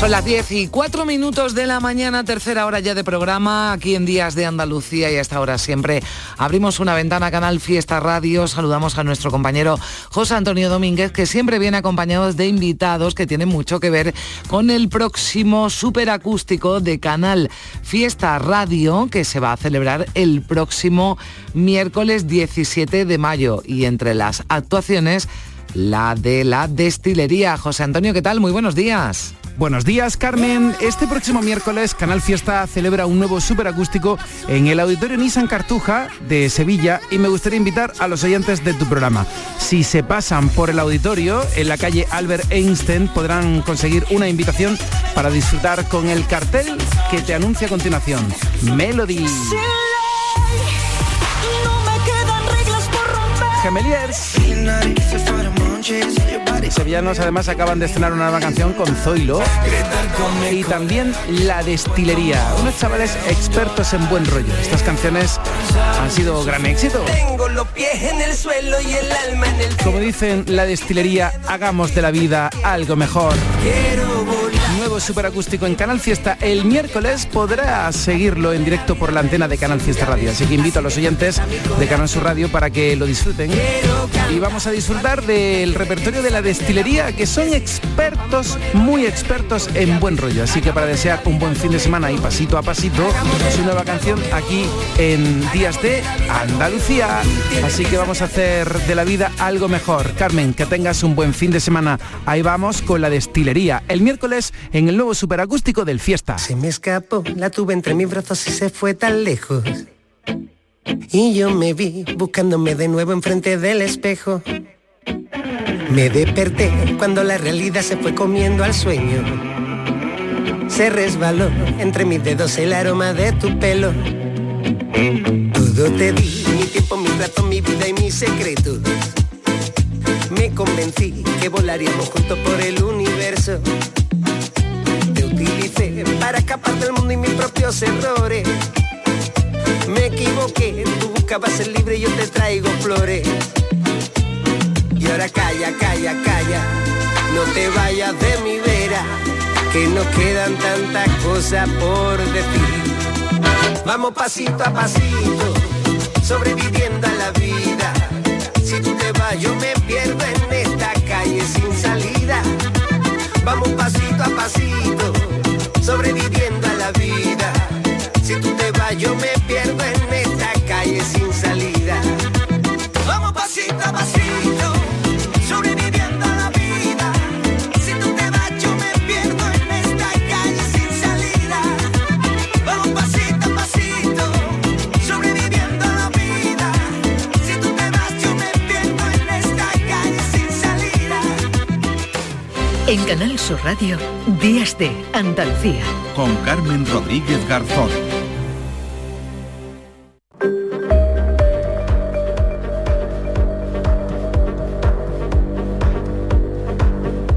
Son las 10 y 4 minutos de la mañana, tercera hora ya de programa, aquí en Días de Andalucía y a esta hora siempre abrimos una ventana Canal Fiesta Radio, saludamos a nuestro compañero José Antonio Domínguez, que siempre viene acompañado de invitados que tienen mucho que ver con el próximo superacústico de Canal Fiesta Radio, que se va a celebrar el próximo miércoles 17 de mayo y entre las actuaciones la de la destilería. José Antonio, ¿qué tal? Muy buenos días. Buenos días, Carmen. Este próximo miércoles, Canal Fiesta celebra un nuevo superacústico en el Auditorio Nissan Cartuja de Sevilla y me gustaría invitar a los oyentes de tu programa. Si se pasan por el auditorio, en la calle Albert Einstein, podrán conseguir una invitación para disfrutar con el cartel que te anuncia a continuación. Melody. Gemeliers. Sevillanos además acaban de estrenar una nueva canción con Zoilo y también La Destilería, unos chavales expertos en buen rollo. Estas canciones han sido gran éxito. Tengo los pies en el suelo y el alma en el Como dicen La Destilería, hagamos de la vida algo mejor. Nuevo superacústico en Canal Fiesta el miércoles podrá seguirlo en directo por la antena de Canal Fiesta Radio. Así que invito a los oyentes de Canal Sur Radio para que lo disfruten. Y vamos a disfrutar del repertorio de la destilería, que son expertos, muy expertos en buen rollo. Así que para desear un buen fin de semana y pasito a pasito, su nueva canción aquí en Días de Andalucía. Así que vamos a hacer de la vida algo mejor. Carmen, que tengas un buen fin de semana. Ahí vamos con la destilería. El miércoles en el nuevo superacústico del Fiesta. Se me escapó, la tuve entre mis brazos y se fue tan lejos. Y yo me vi buscándome de nuevo enfrente del espejo. Me desperté cuando la realidad se fue comiendo al sueño. Se resbaló entre mis dedos el aroma de tu pelo. Todo te di, mi tiempo, mi rato, mi vida y mi secreto. Me convencí que volaríamos juntos por el universo. Te utilicé para escapar del mundo y mis propios errores. Equivoqué, tú buscabas ser libre yo te traigo flores. Y ahora calla, calla, calla, no te vayas de mi vera, que nos quedan tantas cosas por decir. Vamos pasito a pasito, sobreviviendo a la vida. Si tú te vas, yo me pierdo en esta calle sin salida. Vamos pasito a pasito, sobreviviendo a la vida. Si tú te vas, yo me Canal Sur Radio, Días de Andalucía. Con Carmen Rodríguez Garzón.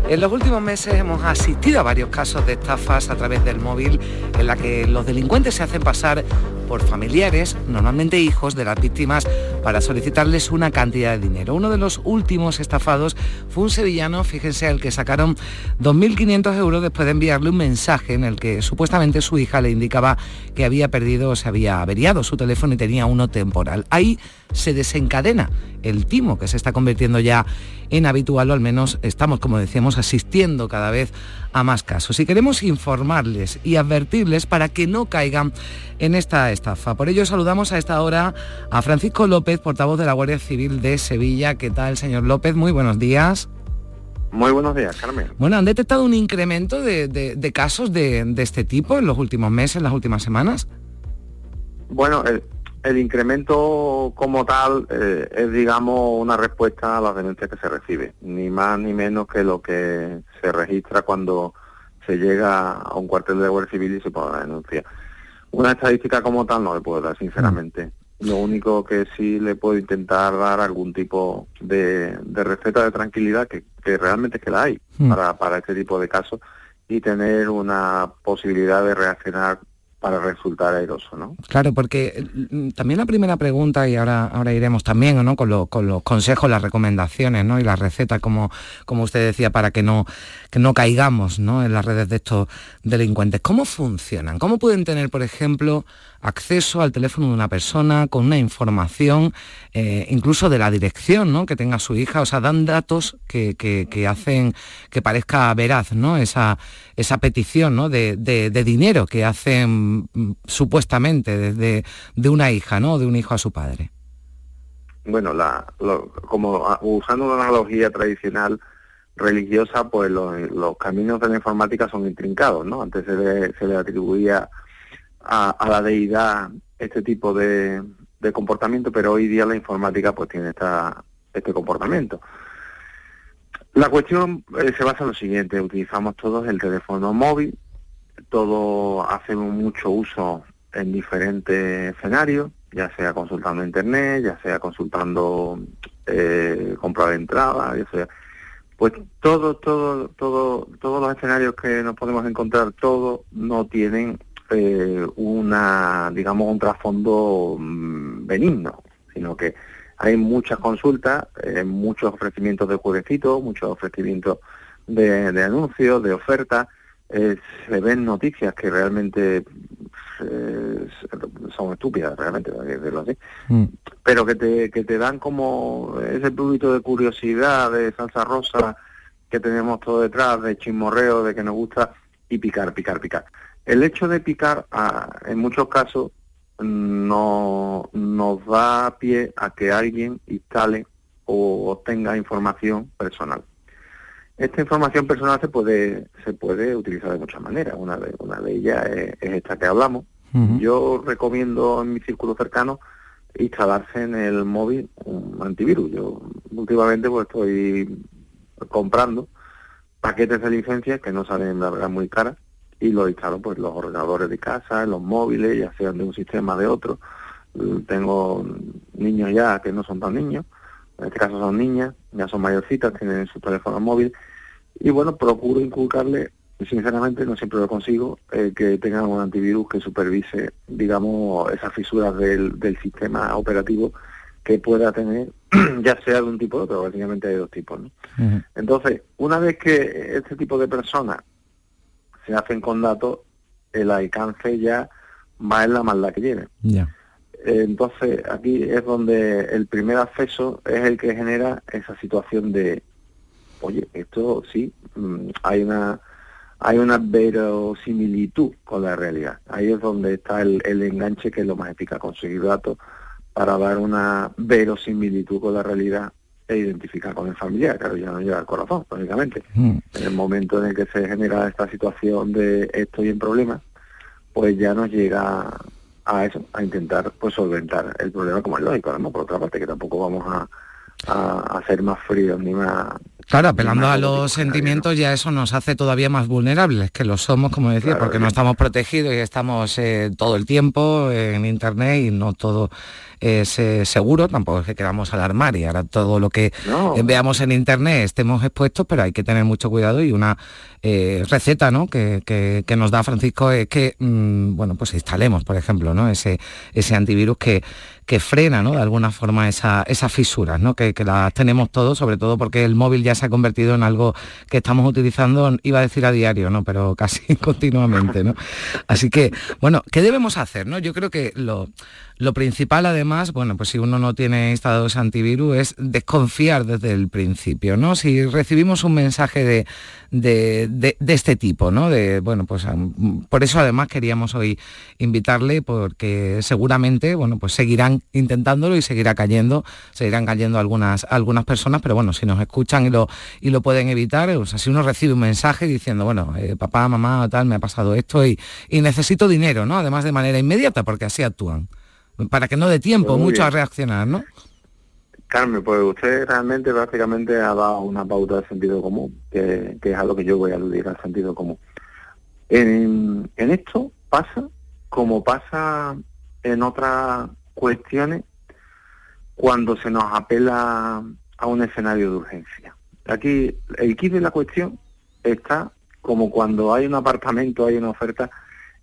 En los últimos meses hemos asistido a varios casos de estafas a través del móvil en la que los delincuentes se hacen pasar por familiares, normalmente hijos de las víctimas, para solicitarles una cantidad de dinero. Uno de los últimos estafados fue un sevillano, fíjense, al que sacaron 2.500 euros después de enviarle un mensaje en el que supuestamente su hija le indicaba que había perdido o se había averiado su teléfono y tenía uno temporal. Ahí se desencadena el timo que se está convirtiendo ya en habitual, o al menos estamos, como decíamos, asistiendo cada vez a más casos. Y queremos informarles y advertirles para que no caigan en esta estafa. Por ello saludamos a esta hora a Francisco López, portavoz de la Guardia Civil de Sevilla. ¿Qué tal, señor López? Muy buenos días. Muy buenos días, Carmen. Bueno, ¿han detectado un incremento de, de- de casos de, de este tipo en los últimos meses, en las últimas semanas? Bueno, el, el incremento como tal eh, es, digamos, una respuesta a las denuncias que se recibe, ni más ni menos que lo que se registra cuando se llega a un cuartel de Guardia Civil y se pone la denuncia. Una estadística como tal no le puedo dar, sinceramente. Lo único que sí le puedo intentar dar algún tipo de, receta de tranquilidad, que, realmente es que la hay mm. para, para este tipo de casos, y tener una posibilidad de reaccionar para resultar airoso, ¿no? Claro, porque mm, también la primera pregunta, y ahora, ahora iremos también ¿no? con, con los consejos, las recomendaciones ¿no? y las recetas, como, como usted decía, para que no, que no caigamos ¿no? en las redes de estos delincuentes. ¿Cómo funcionan? ¿Cómo pueden tener, por ejemplo, acceso al teléfono de una persona con una información, eh, incluso de la dirección ¿no? que tenga su hija? O sea, dan datos que, que, hacen que parezca veraz ¿no? esa, esa petición ¿no? de, de dinero que hacen supuestamente desde de una hija, ¿no? De un hijo a su padre. Bueno, la, como usando una analogía tradicional religiosa, pues los, caminos de la informática son intrincados, ¿no? Antes se le, se le atribuía a, la deidad este tipo de, de, comportamiento, pero hoy día la informática pues tiene esta, este comportamiento. La cuestión eh, se basa en lo siguiente, utilizamos todos el teléfono móvil, todo hacemos mucho uso en diferentes escenarios, ya sea consultando internet, ya sea consultando eh, compra de entrada, ya sea pues todo, todo, todo, todos los escenarios que nos podemos encontrar, todos no tienen eh, una, digamos, un trasfondo mm, benigno, sino que hay muchas consultas, eh, muchos ofrecimientos de jueguecitos, muchos ofrecimientos de, de anuncios, de ofertas, eh, se ven noticias que realmente eh, son estúpidas, realmente, decirlo así, mm. pero que te, que te dan como ese poquito de curiosidad, de salsa rosa que tenemos todo detrás, de chismorreo, de que nos gusta, y picar, picar, picar. El hecho de picar, ah, en muchos casos, no nos da pie a que alguien instale o obtenga información personal. Esta información personal se puede se puede utilizar de muchas maneras. Una de, una de ellas es, esta que hablamos. Yo recomiendo en mi círculo cercano instalarse en el móvil un antivirus. Yo últimamente pues estoy comprando paquetes de licencias que no salen la verdad muy caras y los instalo pues los ordenadores de casa, en los móviles, ya sean de un sistema de otro. Tengo niños ya que no son tan niños en este caso son niñas, ya son mayorcitas, tienen su teléfono móvil, y bueno, procuro inculcarle, sinceramente no siempre lo consigo, eh, que tengan un antivirus que supervise, digamos, esas fisuras del, del sistema operativo que pueda tener, ya sea de un tipo o otro, básicamente hay dos tipos. ¿no? Entonces, una vez que este tipo de personas se hacen con datos, el alcance ya va en la maldad que tiene. Entonces, aquí es donde el primer acceso es el que genera esa situación de, oye, esto sí, mm, hay una hay una verosimilitud con la realidad. Ahí es donde está el, enganche que es lo más eficaz, conseguir datos para dar una verosimilitud con la realidad e identificar con el familiar, claro, ya no llega al corazón, lógicamente. Mm. En el momento en el que se genera esta situación de estoy en problemas, pues ya nos llega a eso, a intentar pues solventar el problema como es lógico, ¿no? Por otra parte que tampoco vamos a, a, ser más fríos ni más Claro, apelando a los sentimientos ya eso nos hace todavía más vulnerables, que lo somos, como decía, porque no estamos protegidos y estamos eh, todo el tiempo en Internet y no todo es eh, seguro, tampoco es que queramos alarmar y ahora todo lo que veamos en Internet estemos expuestos, pero hay que tener mucho cuidado y una eh, receta ¿no? que, nos da Francisco es que, mm, bueno, pues instalemos, por ejemplo, ¿no? ese, ese antivirus que, que frena ¿no? de alguna forma esa, esas fisuras, ¿no? que, que las tenemos todos, sobre todo porque el móvil ya se ha convertido en algo que estamos utilizando, iba a decir a diario, ¿no? pero casi continuamente. ¿no? Así que, bueno, ¿qué debemos hacer? ¿no? Yo creo que lo, lo principal, además, bueno, pues si uno no tiene instalados antivirus, es desconfiar desde el principio, ¿no? Si recibimos un mensaje de, de, este tipo, ¿no? De, bueno, pues por eso además queríamos hoy invitarle, porque seguramente, bueno, pues seguirán intentándolo y seguirá cayendo, seguirán cayendo algunas, algunas personas, pero bueno, si nos escuchan y lo, y lo pueden evitar, o sea, si uno recibe un mensaje diciendo, bueno, eh, papá, mamá, tal, me ha pasado esto y, y necesito dinero, ¿no? Además de manera inmediata, porque así actúan para que no dé tiempo mucho a reaccionar, ¿no? Carmen, pues usted realmente prácticamente ha dado una pauta de sentido común, que, es a lo que yo voy a aludir al sentido común. En, en esto pasa como pasa en otras cuestiones cuando se nos apela a un escenario de urgencia. Aquí el kit de la cuestión está como cuando hay un apartamento, hay una oferta.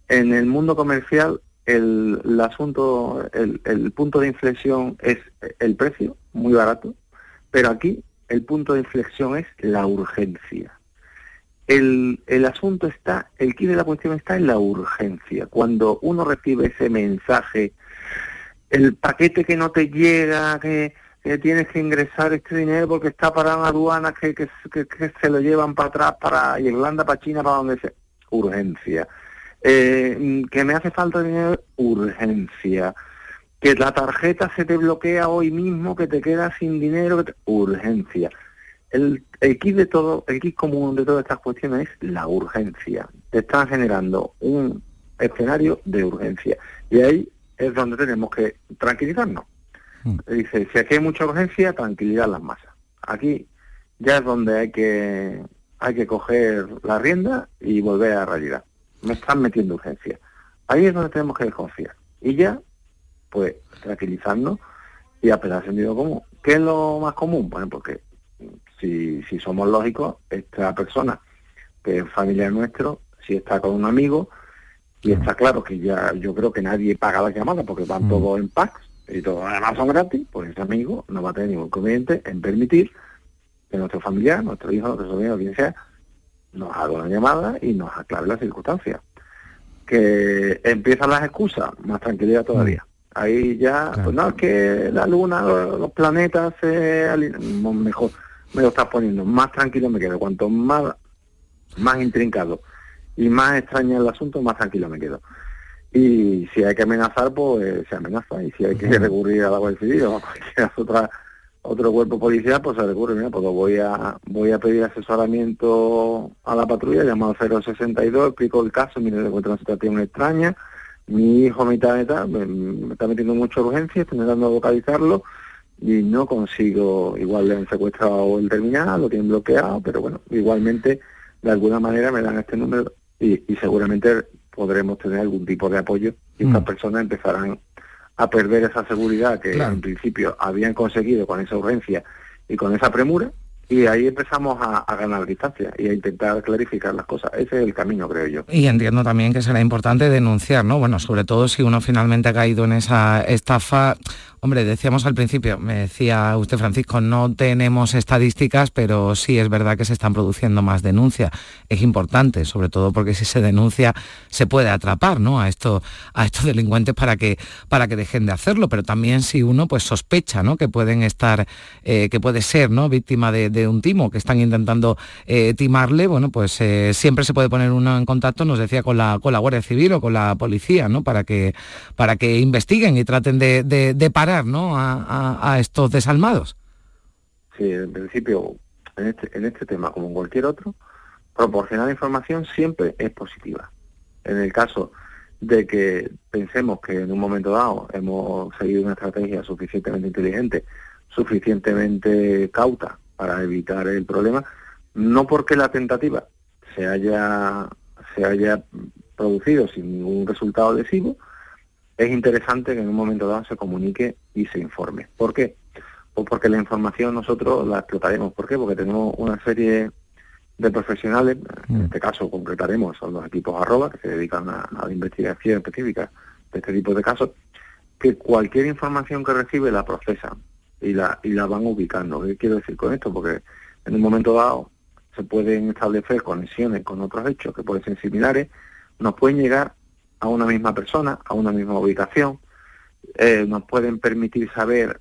En el mundo comercial el, asunto, el, punto de inflexión es el precio, muy barato, pero aquí el punto de inflexión es la urgencia. El, el asunto está, el kit de la cuestión está en la urgencia. Cuando uno recibe ese mensaje, el paquete que no te llega, que, tienes que ingresar este dinero porque está para una aduana que, que, se lo llevan para atrás, para Irlanda, para China, para donde sea. Urgencia. Eh, que me hace falta dinero, urgencia. Que la tarjeta se te bloquea hoy mismo, que te quedas sin dinero, urgencia. El, el kit de todo, el kit común de todas estas cuestiones es la urgencia. Te están generando un escenario de urgencia. Y ahí es donde tenemos que tranquilizarnos. Mm. Dice, si aquí hay mucha urgencia, tranquilidad las masas. Aquí ya es donde hay que hay que coger la rienda y volver a la realidad me están metiendo urgencia. Ahí es donde tenemos que desconfiar. Y ya, pues, tranquilizarnos y apelar sentido común. ¿Qué es lo más común? Bueno, porque si, si somos lógicos, esta persona que es familiar nuestro, si está con un amigo, y está claro que ya yo creo que nadie paga la llamada porque van mm. todos en packs y todos además son gratis, pues ese amigo no va a tener ningún inconveniente en permitir que nuestro familiar, nuestro hijo, nuestro sobrino, quien sea, nos haga una llamada y nos aclare las circunstancias. Que empiezan las excusas, más tranquilidad todavía. Ahí ya, pues no, es que la luna, los, planetas se mejor me lo estás poniendo, más tranquilo me quedo. Cuanto más, más intrincado y más extraño el asunto, más tranquilo me quedo. Y si hay que amenazar, pues se amenaza. Y si hay que recurrir a la Guardia Civil o a cualquier otra otro cuerpo policial, pues se recurre, mira, pues voy a, voy a pedir asesoramiento a la patrulla, llamado 062, explico el caso, mire, le encuentro una situación extraña, mi hijo, mitad de tal, me, está metiendo mucha urgencia, estoy intentando localizarlo y no consigo, igual le han secuestrado el terminal, lo tienen bloqueado, pero bueno, igualmente de alguna manera me dan este número y, seguramente podremos tener algún tipo de apoyo y estas mm. personas empezarán a perder esa seguridad que en principio habían conseguido con esa urgencia y con esa premura y ahí empezamos a, ganar distancia y a intentar clarificar las cosas. Ese es el camino, creo yo. Y entiendo también que será importante denunciar, ¿no? Bueno, sobre todo si uno finalmente ha caído en esa estafa, Hombre, decíamos al principio, me decía usted Francisco, no tenemos estadísticas, pero sí es verdad que se están produciendo más denuncias. Es importante, sobre todo porque si se denuncia se puede atrapar ¿no? a, esto, a estos delincuentes para que, para que dejen de hacerlo, pero también si uno pues, sospecha ¿no? que pueden estar, eh, que puede ser ¿no? víctima de, un timo, que están intentando eh, timarle, bueno, pues eh, siempre se puede poner uno en contacto, nos decía, con la, con la Guardia Civil o con la policía, ¿no? para, que, para que investiguen y traten de parar ¿no? a, estos desalmados. Sí, en principio, en este, en este tema, como en cualquier otro, proporcionar información siempre es positiva. En el caso de que pensemos que en un momento dado hemos seguido una estrategia suficientemente inteligente, suficientemente cauta para evitar el problema, no porque la tentativa se haya, se haya producido sin ningún resultado lesivo, es interesante que en un momento dado se comunique y se informe. ¿Por qué? Pues porque la información nosotros la explotaremos. ¿Por qué? Porque tenemos una serie de profesionales, en mm. este caso concretaremos, son los equipos arroba, que se dedican a, la investigación específica de este tipo de casos, que cualquier información que recibe la procesan y la, y la van ubicando. ¿Qué quiero decir con esto? Porque en un momento dado se pueden establecer conexiones con otros hechos que pueden ser similares, nos pueden llegar a una misma persona, a una misma ubicación, eh, nos pueden permitir saber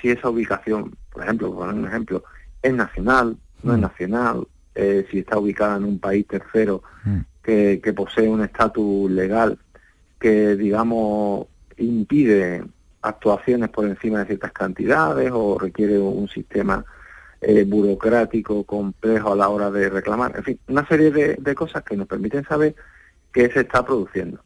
si esa ubicación, por ejemplo, por un ejemplo, es nacional, no es mm. nacional, eh, si está ubicada en un país tercero mm. que, que posee un estatus legal que, digamos, impide actuaciones por encima de ciertas cantidades o requiere un sistema eh, burocrático complejo a la hora de reclamar. En fin, una serie de, de cosas que nos permiten saber qué se está produciendo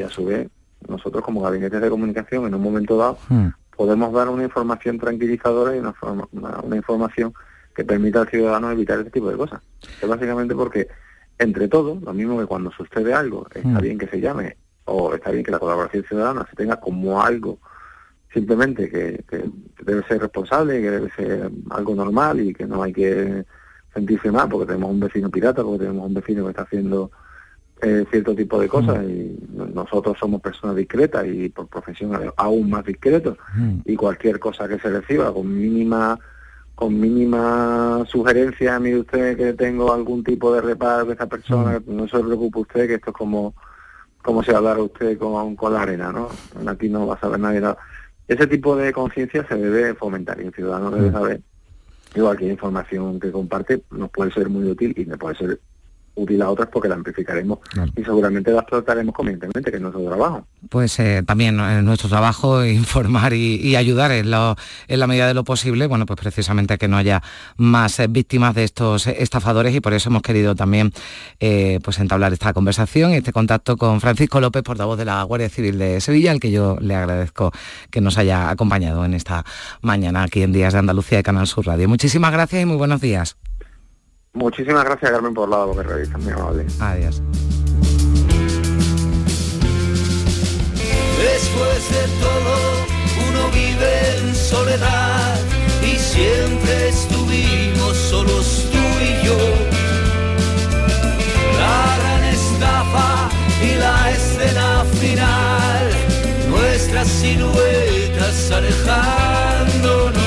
y a su vez nosotros como gabinetes de comunicación en un momento dado hmm. podemos dar una información tranquilizadora y una, una, información que permita al ciudadano evitar este tipo de cosas. Es básicamente porque entre todos, lo mismo que cuando sucede algo, está Mm. bien que se llame o está bien que la colaboración ciudadana se tenga como algo simplemente que, que debe ser responsable, que debe ser algo normal y que no hay que sentirse mal porque tenemos un vecino pirata, porque tenemos un vecino que está haciendo eh, cierto tipo de cosas y no- nosotros somos personas discretas y por profesión a- aún más discretos. Y cualquier cosa que se reciba con mínima con mínima sugerencia, mire usted que tengo algún tipo de reparo de esta persona, no se preocupe usted que esto es como como si hablara usted con, con la arena, ¿no? Aquí no va a saber nadie nada. Ese tipo de conciencia se debe fomentar y el ciudadano debe saber. Que cualquier información que comparte nos puede ser muy útil y me puede ser útil a otras porque la amplificaremos y seguramente las trataremos convenientemente, que es nuestro trabajo. Pues eh, también eh, nuestro trabajo informar y, y ayudar en, lo- en la medida de lo posible, bueno, pues precisamente que no haya más eh, víctimas de estos eh, estafadores y por eso hemos querido también eh, pues entablar esta conversación, este contacto con Francisco López, portavoz de la Guardia Civil de Sevilla, al que yo le agradezco que nos haya acompañado en esta mañana aquí en Días de Andalucía de Canal Sur Radio. Muchísimas gracias y muy buenos días. Muchísimas gracias, Carmen, por la que realizas, muy amable. Adiós. Después de todo, uno vive en soledad y siempre estuvimos solos tú y yo. La gran estafa y la escena final, nuestras siluetas alejándonos.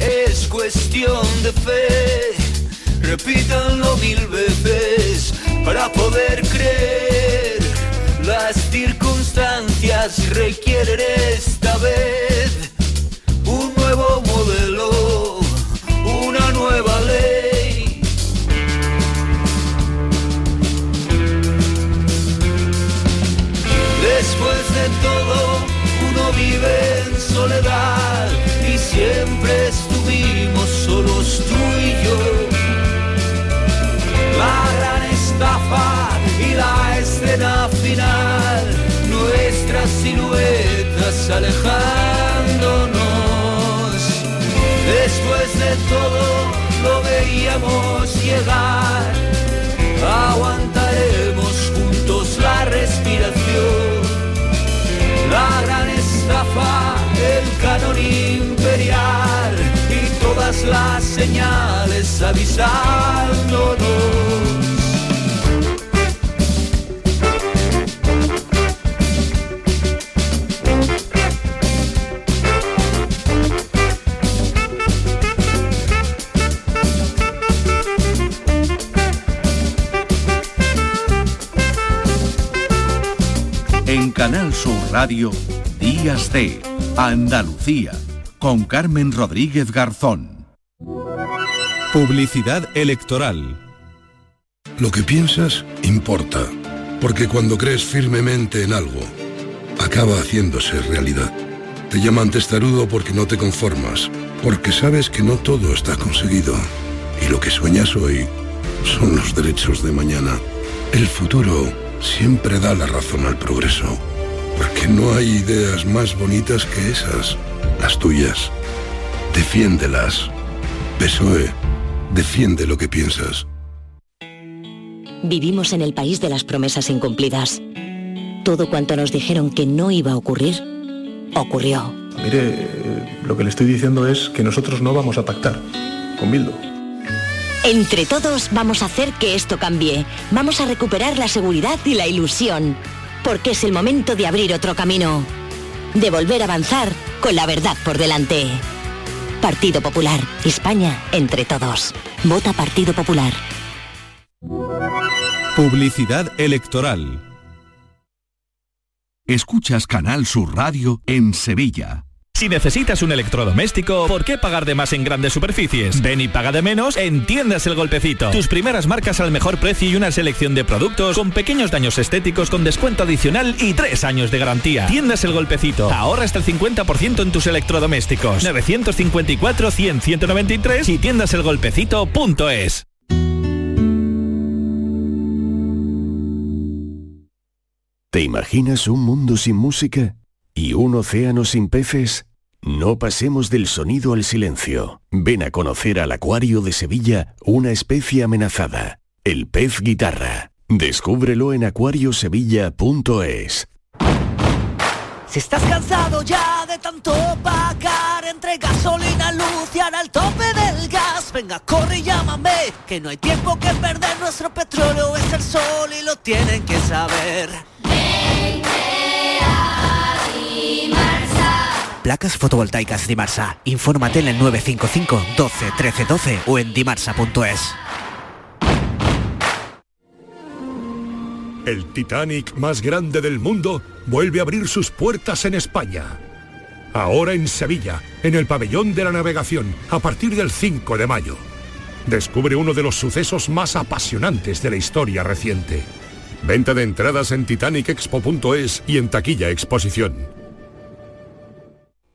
Es cuestión de fe. Repítanlo mil veces para poder creer. Las circunstancias requieren esta vez un nuevo modelo, una nueva ley. Después de todo, uno vive en soledad siempre estuvimos solos tú y yo. La gran estafa y la escena final, nuestras siluetas alejándonos. Después de todo, lo veíamos llegar, aguantaremos juntos la respiración la gran estafa, el canon imperial y las señales avisándonos. En Canal Sur Radio, Días de Andalucía, con Carmen Rodríguez Garzón. Publicidad electoral. Lo que piensas importa, porque cuando crees firmemente en algo, acaba haciéndose realidad. Te llaman testarudo porque no te conformas, porque sabes que no todo está conseguido. Y lo que sueñas hoy son los derechos de mañana. El futuro siempre da la razón al progreso, porque no hay ideas más bonitas que esas, las tuyas. Defiéndelas. PSOE, defiende lo que piensas. Vivimos en el país de las promesas incumplidas. Todo cuanto nos dijeron que no iba a ocurrir, ocurrió. Mire, eh, lo que le estoy diciendo es que nosotros no vamos a pactar con Bildu. Entre todos vamos a hacer que esto cambie. Vamos a recuperar la seguridad y la ilusión. Porque es el momento de abrir otro camino. De volver a avanzar con la verdad por delante. Partido Popular. España entre todos. Vota Partido Popular. Publicidad electoral. Escuchas Canal Sur Radio en Sevilla. Si necesitas un electrodoméstico, ¿por qué pagar de más en grandes superficies? Ven y paga de menos en Tiendas El Golpecito. Tus primeras marcas al mejor precio y una selección de productos con pequeños daños estéticos con descuento adicional y tres años de garantía. Tiendas El Golpecito. Ahorra hasta el 50% en tus electrodomésticos. 954 100 193 y tiendaselgolpecito.es. 100 193 y tiendaselgolpecito.es. 100 193 y tiendaselgolpecito.es. 100 193 y tiendaselgolpecito.es. 100 193 y tiendaselgolpecito.es. 100 193 y tiendaselgolpecito.es. 100 193 y tiendaselgolpecito.es. ¿Te imaginas un mundo sin música? ¿Y un océano sin peces? No pasemos del sonido al silencio. Ven a conocer al Acuario de Sevilla una especie amenazada, el pez guitarra. Descúbrelo en acuariosevilla.es. Si estás cansado ya de tanto pagar entre gasolina, luz y ahora el tope del gas, venga, corre y llámame, que no hay tiempo que perder, nuestro petróleo es el sol y lo tienen que saber. Placas fotovoltaicas Dimarsa. Infórmate en el 955 12 13 12 o en dimarsa.es. El Titanic más grande del mundo vuelve a abrir sus puertas en España. Ahora en Sevilla, en el pabellón de la navegación, a partir del 5 de mayo. Descubre uno de los sucesos más apasionantes de la historia reciente. Venta de entradas en titanicexpo.es y en taquilla exposición.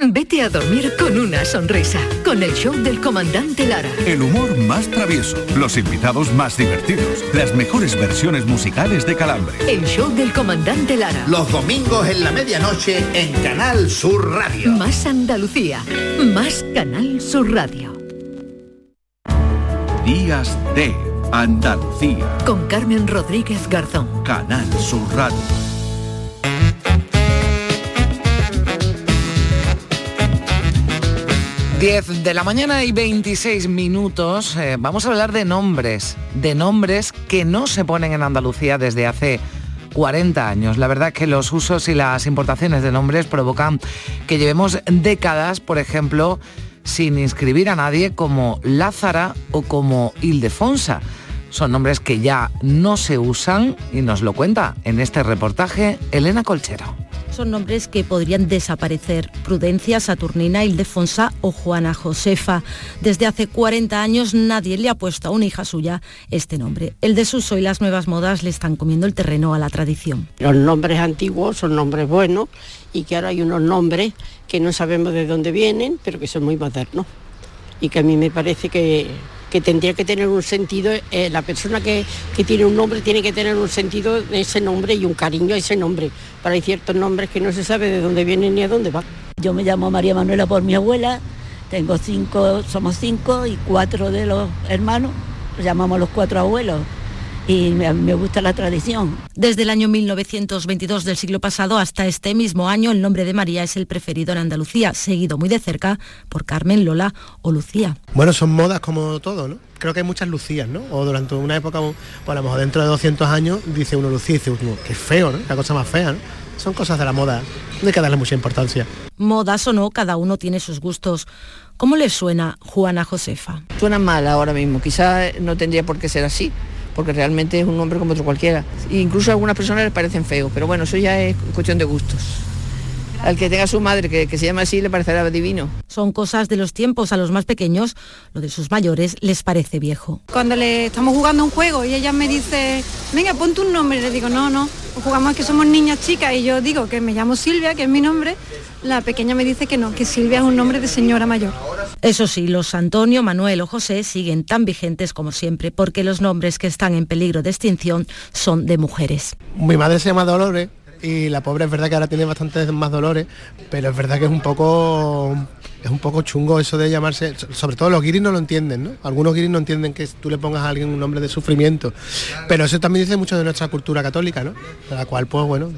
Vete a dormir con una sonrisa, con el show del comandante Lara. El humor más travieso, los invitados más divertidos, las mejores versiones musicales de Calambre. El show del comandante Lara. Los domingos en la medianoche en Canal Sur Radio. Más Andalucía, más Canal Sur Radio. Días de Andalucía. Con Carmen Rodríguez Garzón. Canal Sur Radio. 10 de la mañana y 26 minutos. eh, vamos a hablar de nombres, de nombres que no se ponen en Andalucía desde hace 40 años. La verdad que los usos y las importaciones de nombres provocan que llevemos décadas, por ejemplo, sin inscribir a nadie como Lázara o como Ildefonsa. Son nombres que ya no se usan y nos lo cuenta en este reportaje Elena Colchero. Son nombres que podrían desaparecer. Prudencia, Saturnina, Ildefonsa o Juana Josefa. Desde hace 40 años nadie le ha puesto a una hija suya este nombre. El desuso y las nuevas modas le están comiendo el terreno a la tradición. Los nombres antiguos son nombres buenos y que ahora hay unos nombres que no sabemos de dónde vienen, pero que son muy modernos. Y que a mí me parece que, que tendría que tener un sentido, eh, la persona que, que tiene un nombre tiene que tener un sentido de ese nombre y un cariño a ese nombre. Pero hay ciertos nombres que no se sabe de dónde vienen ni a dónde van. Yo me llamo María Manuela por mi abuela, tengo cinco, somos cinco y cuatro de los hermanos, llamamos los cuatro abuelos y me, me gusta la tradición. Desde el año 1922 del siglo pasado hasta este mismo año, el nombre de María es el preferido en Andalucía, seguido muy de cerca por Carmen, Lola o Lucía. Bueno, son modas como todo, ¿no? Creo que hay muchas Lucías, ¿no? O durante una época, pues a lo mejor dentro de 200 años, dice uno Lucía y dice uno, qué feo, ¿no? La cosa más fea, ¿no? Son cosas de la moda, no hay que darle mucha importancia. Modas o no, cada uno tiene sus gustos. ¿Cómo le suena Juana Josefa? Suena mal ahora mismo, quizá no tendría por qué ser así, porque realmente es un nombre como otro cualquiera. E incluso a algunas personas les parecen feos, pero bueno, eso ya es cuestión de gustos. Al que tenga su madre que, que se llama así le parecerá divino. Son cosas de los tiempos, a los más pequeños, lo de sus mayores les parece viejo. Cuando le estamos jugando un juego y ella me dice, venga, ponte un nombre, le digo, no, no, jugamos que somos niñas chicas y yo digo que me llamo Silvia, que es mi nombre, la pequeña me dice que no, que Silvia es un nombre de señora mayor. Eso sí, los Antonio, Manuel o José siguen tan vigentes como siempre, porque los nombres que están en peligro de extinción son de mujeres. Mi madre se llama Dolores y la pobre es verdad que ahora tiene bastantes más dolores, pero es verdad que es un poco es un poco chungo eso de llamarse, sobre todo los guiris no lo entienden, ¿no? Algunos guiris no entienden que tú le pongas a alguien un nombre de sufrimiento, pero eso también dice mucho de nuestra cultura católica, ¿no? La cual, pues bueno,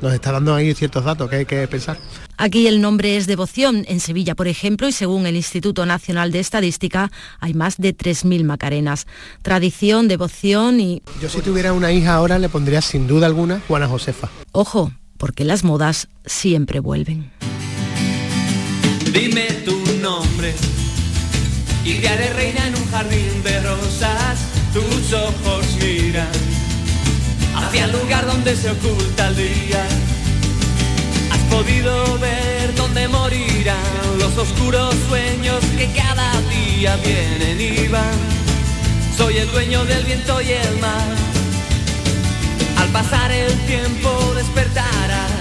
nos está dando ahí ciertos datos que hay que pensar. Aquí el nombre es devoción. En Sevilla, por ejemplo, y según el Instituto Nacional de Estadística, hay más de 3.000 Macarenas. Tradición, devoción y... Yo si tuviera una hija ahora le pondría sin duda alguna Juana Josefa. Ojo, porque las modas siempre vuelven. Dime tu nombre y te haré reina en un jardín de rosas. Tus ojos miran hacia el lugar donde se oculta el día. Has podido ver dónde morirán los oscuros sueños que cada día vienen y van. Soy el dueño del viento y el mar. Al pasar el tiempo despertarás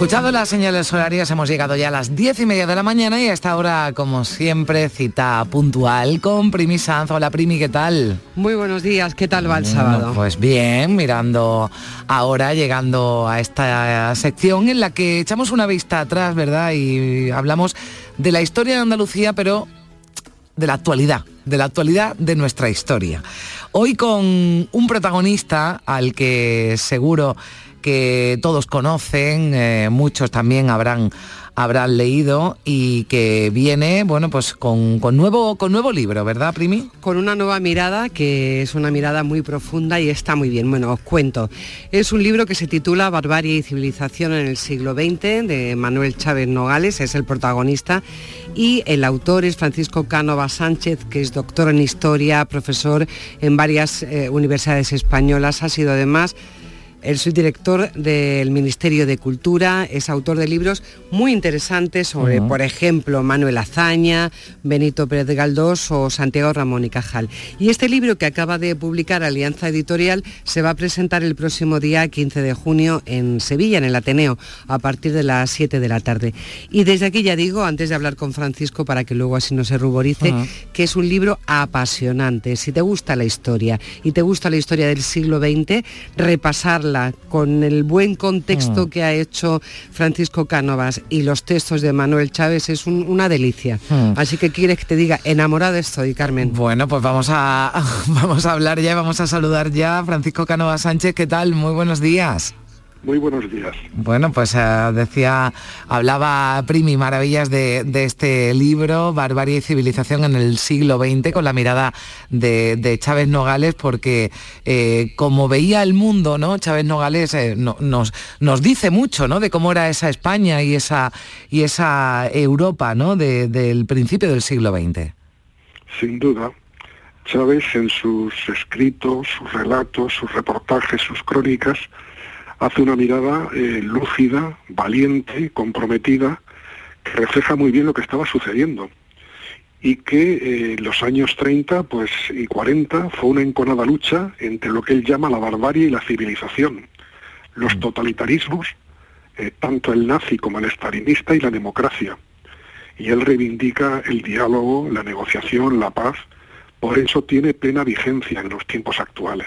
Escuchado las señales horarias, hemos llegado ya a las diez y media de la mañana y a esta hora, como siempre, cita puntual con Primi Sanz. Hola Primi, ¿qué tal? Muy buenos días, ¿qué tal va el sábado? Pues bien, mirando ahora, llegando a esta sección en la que echamos una vista atrás, ¿verdad? Y hablamos de la historia de Andalucía, pero de la actualidad, de la actualidad de nuestra historia. Hoy con un protagonista al que seguro que todos conocen, eh, muchos también habrán habrán leído y que viene, bueno, pues con, con nuevo con nuevo libro, ¿verdad, Primi? Con una nueva mirada que es una mirada muy profunda y está muy bien. Bueno, os cuento. Es un libro que se titula Barbarie y civilización en el siglo XX de Manuel Chávez Nogales, es el protagonista y el autor es Francisco Cánova Sánchez, que es doctor en historia, profesor en varias eh, universidades españolas, ha sido además el subdirector del Ministerio de Cultura, es autor de libros muy interesantes sobre, por ejemplo, Manuel Azaña, Benito Pérez Galdós o Santiago Ramón y Cajal. Y este libro que acaba de publicar Alianza Editorial se va a presentar el próximo día 15 de junio en Sevilla, en el Ateneo, a partir de las 7 de la tarde. Y desde aquí ya digo, antes de hablar con Francisco, para que luego así no se ruborice, que es un libro apasionante. Si te gusta la historia y te gusta la historia del siglo XX, repasarla con el buen contexto Mm. que ha hecho Francisco Cánovas y los textos de Manuel Chávez es un- una delicia. Mm. Así que quieres que te diga, enamorada estoy, Carmen. Bueno, pues vamos a, vamos a hablar ya, vamos a saludar ya a Francisco Canova Sánchez. ¿Qué tal? Muy buenos días. Muy buenos días. Bueno, pues eh, decía, hablaba Primi maravillas de, de este libro, Barbarie y Civilización en el siglo XX, con la mirada de, de Chávez Nogales, porque eh, como veía el mundo, ¿no? Chávez Nogales eh, no- nos, nos dice mucho, ¿no? De cómo era esa España y esa, y esa Europa, ¿no? De- del principio del siglo XX. Sin duda, Chávez en sus escritos, sus relatos, sus reportajes, sus crónicas, hace una mirada eh, lúcida, valiente, comprometida, que refleja muy bien lo que estaba sucediendo. Y que eh, en los años 30 pues, y 40 fue una enconada lucha entre lo que él llama la barbarie y la civilización, los totalitarismos, eh, tanto el nazi como el stalinista y la democracia. Y él reivindica el diálogo, la negociación, la paz, por eso tiene plena vigencia en los tiempos actuales.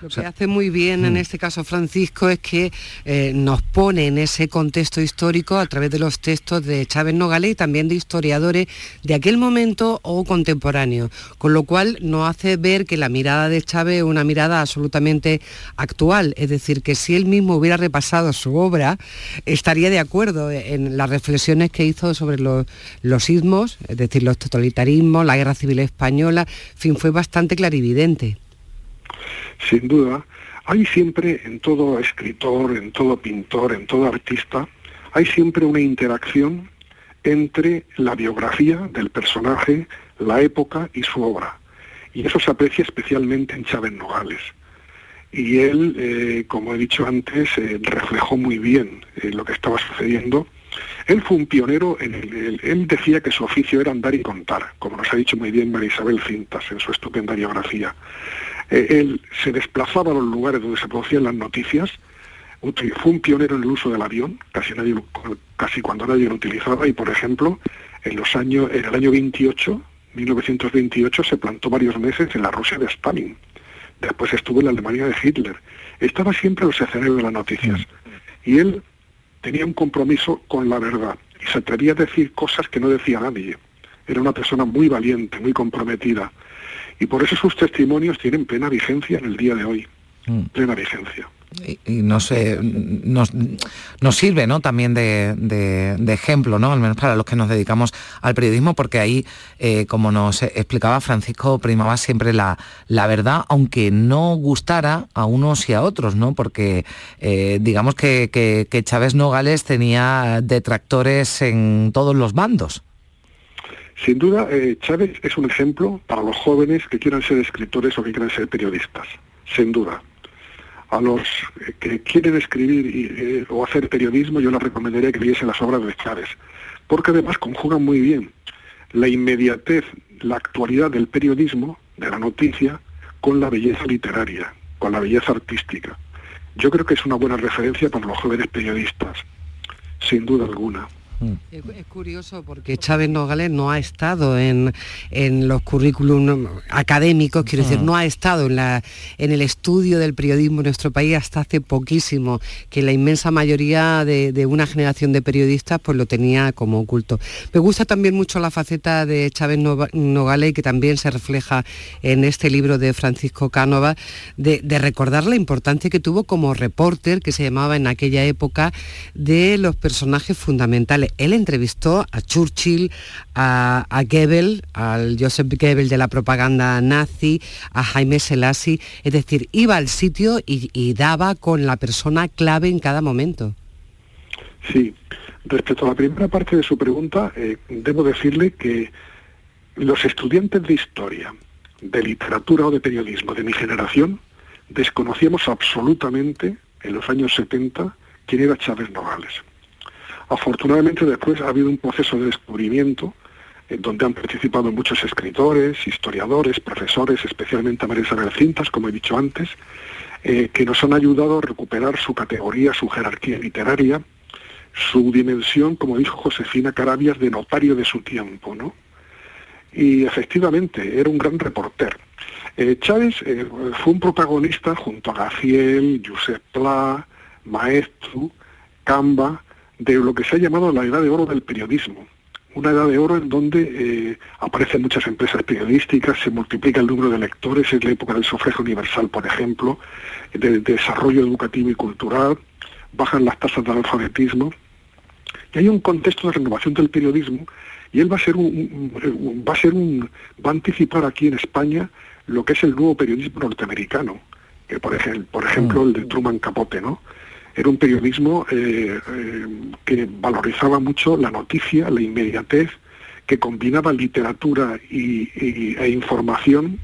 Lo que hace muy bien en este caso Francisco es que eh, nos pone en ese contexto histórico a través de los textos de Chávez Nogales y también de historiadores de aquel momento o contemporáneo, con lo cual nos hace ver que la mirada de Chávez es una mirada absolutamente actual, es decir, que si él mismo hubiera repasado su obra, estaría de acuerdo en las reflexiones que hizo sobre los, los ismos, es decir, los totalitarismos, la guerra civil española, en fin, fue bastante clarividente. Sin duda, hay siempre en todo escritor, en todo pintor, en todo artista, hay siempre una interacción entre la biografía del personaje, la época y su obra. Y eso se aprecia especialmente en Chávez Nogales. Y él, eh, como he dicho antes, eh, reflejó muy bien eh, lo que estaba sucediendo. Él fue un pionero, en el- el- él decía que su oficio era andar y contar, como nos ha dicho muy bien María Isabel Cintas en su estupenda biografía. Eh, él se desplazaba a los lugares donde se producían las noticias, fue un pionero en el uso del avión, casi, nadie, casi cuando nadie lo utilizaba, y por ejemplo, En, los años, en el año 28, 1928, se plantó varios meses en la Rusia de Stalin. Después estuvo en la Alemania de Hitler. Estaba siempre en los escenarios de las noticias. Y él tenía un compromiso con la verdad y se atrevía a decir cosas que no decía nadie. Era una persona muy valiente, muy comprometida. Y por eso sus testimonios tienen plena vigencia en el día de hoy. Mm. Plena vigencia y, nos, nos, sirve ¿no? también de, ejemplo, ¿no? al menos para los que nos dedicamos al periodismo, porque ahí, eh, como nos explicaba Francisco, primaba siempre la, la, verdad, aunque no gustara a unos y a otros, ¿no? porque eh, digamos que, que, Chávez Nogales tenía detractores en todos los bandos. Sin duda, eh, Chávez es un ejemplo para los jóvenes que quieran ser escritores o que quieran ser periodistas, sin duda a los que quieren escribir eh, o hacer periodismo, yo les recomendaría que leyesen las obras de Chávez, porque además conjugan muy bien la inmediatez, la actualidad del periodismo, de la noticia, con la belleza literaria, con la belleza artística. Yo creo que es una buena referencia para los jóvenes periodistas, sin duda alguna. Mm. Es, curioso porque Chávez Nogales no ha estado en, los currículum académicos, quiero decir, mm. no ha estado en, la, en el estudio del periodismo en nuestro país hasta hace poquísimo, que la inmensa mayoría de, una generación de periodistas pues lo tenía como oculto. Me gusta también mucho la faceta de Chávez Nogales, que también se refleja en este libro de Francisco Cánova, de, de recordar la importancia que tuvo como reporter, que se llamaba en aquella época, de los personajes fundamentales él entrevistó a Churchill, a, Goebbels, al Joseph Goebbels de la propaganda nazi, a Jaime Selassie, es decir, iba al sitio y, daba con la persona clave en cada momento. Sí, respecto a la primera parte de su pregunta, eh, debo decirle que los estudiantes de historia, de literatura o de periodismo de mi generación, desconocíamos absolutamente en los años 70 quién era Chávez Nogales. Afortunadamente después ha habido un proceso de descubrimiento en donde han participado muchos escritores, historiadores, profesores, especialmente a María Isabel Cintas, como he dicho antes, eh, que nos han ayudado a recuperar su categoría, su jerarquía literaria, su dimensión, como dijo Josefina Carabias, de notario de su tiempo, ¿no? Y efectivamente, era un gran reporter. Eh, Chávez eh, fue un protagonista junto a Gaciel, Josep Pla, Maestro, Camba, de lo que se ha llamado la edad de oro del periodismo. Una edad de oro en donde eh, aparecen muchas empresas periodísticas, se multiplica el número de lectores, es la época del sufragio universal, por ejemplo, de, desarrollo educativo y cultural, bajan las tasas de analfabetismo, y hay un contexto de renovación del periodismo, y él va a ser un, va a ser un, va a anticipar aquí en España lo que es el nuevo periodismo norteamericano, que por ejemplo, por ejemplo el de Truman Capote, ¿no? Era un periodismo eh, eh, que valorizaba mucho la noticia, la inmediatez, que combinaba literatura y, e información,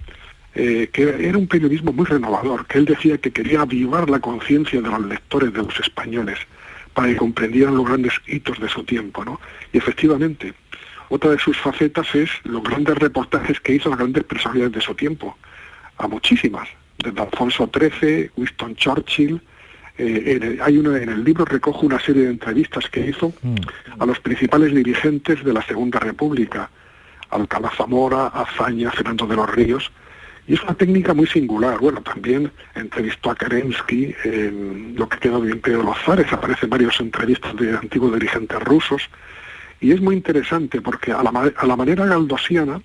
eh, que era un periodismo muy renovador, que él decía que quería avivar la conciencia de los lectores, de los españoles, para que comprendieran los grandes hitos de su tiempo. ¿no? Y efectivamente, otra de sus facetas es los grandes reportajes que hizo las grandes personalidades de su tiempo, a muchísimas, desde Alfonso XIII, Winston Churchill, eh, hay uno en el libro recojo una serie de entrevistas que hizo mm. a los principales dirigentes de la Segunda República, Alcalá Zamora, Azaña, Fernando de los Ríos, y es una técnica muy singular. Bueno, también entrevistó a Kerensky, en lo que quedó bien de los zares, aparecen varias entrevistas de antiguos dirigentes rusos, y es muy interesante porque a la, a la manera galdosiana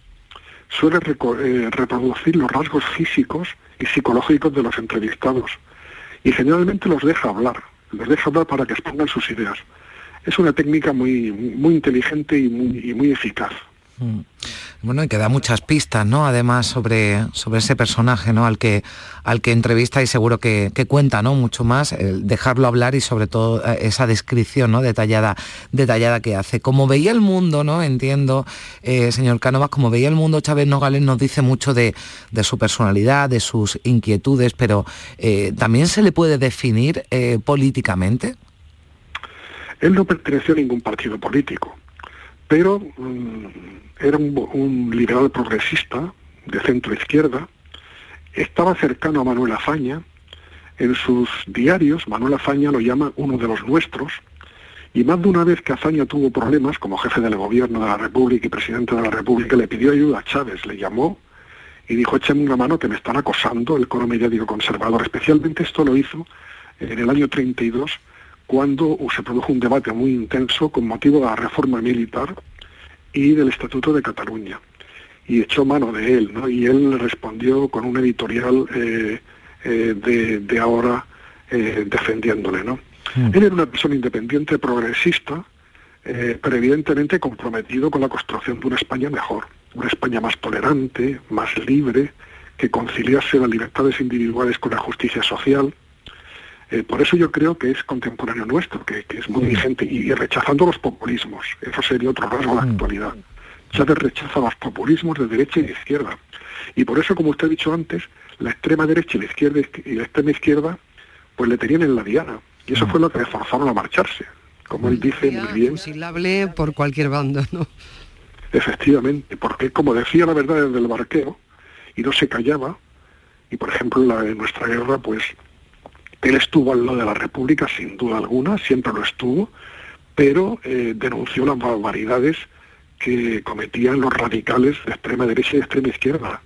suele eh, reproducir los rasgos físicos y psicológicos de los entrevistados y generalmente los deja hablar, los deja hablar para que expongan sus ideas. Es una técnica muy, muy inteligente y muy, muy eficaz. Mm. Bueno, y que da muchas pistas, ¿no? Además sobre, sobre ese personaje, ¿no? Al que, al que entrevista y seguro que, cuenta, ¿no? Mucho más, el dejarlo hablar y sobre todo eh, esa descripción, ¿no? Detallada, detallada que hace. Como veía el mundo, ¿no? Entiendo, eh, señor Cánovas, como veía el mundo, Chávez Nogales nos dice mucho de, su personalidad, de sus inquietudes, pero eh, ¿también se le puede definir políticamente? Él no perteneció a ningún partido político, pero... Mm, era un, liberal progresista de centro izquierda, estaba cercano a Manuel Azaña, en sus diarios Manuel Azaña lo llama uno de los nuestros, Y más de una vez que Azaña tuvo problemas como jefe del gobierno de la República y presidente de la República, le pidió ayuda a Chávez, le llamó y dijo, échame una mano que me están acosando el coro mediático conservador. Especialmente esto lo hizo en el año 32, cuando se produjo un debate muy intenso con motivo de la reforma militar y del Estatuto de Cataluña. Y echó mano de él, ¿no? Y él respondió con un editorial eh, eh, de, ahora eh, defendiéndole, ¿no? Mm. Él era una persona independiente, progresista, pero evidentemente comprometido con la construcción de una España mejor, una España más tolerante, más libre, que conciliase las libertades individuales con la justicia social, eh, por eso yo creo que es contemporáneo nuestro, que, es muy vigente, y, rechazando los populismos. Eso sería otro rasgo de la mm. actualidad. Chávez rechaza los populismos de derecha y de izquierda. Y por eso, como usted ha dicho antes, la extrema derecha y la izquierda y la extrema izquierda, pues le tenían en la diana. Y eso mm. fue lo que le forzaron a marcharse. Como él dice muy bien. Fusilable por cualquier bando, ¿no? Efectivamente, porque como decía la verdad desde el barqueo, y no se callaba, y por ejemplo la, en nuestra guerra, pues él estuvo al lado de la República, sin duda alguna, siempre lo estuvo, pero eh, denunció las barbaridades que cometían los radicales de extrema derecha y de extrema izquierda.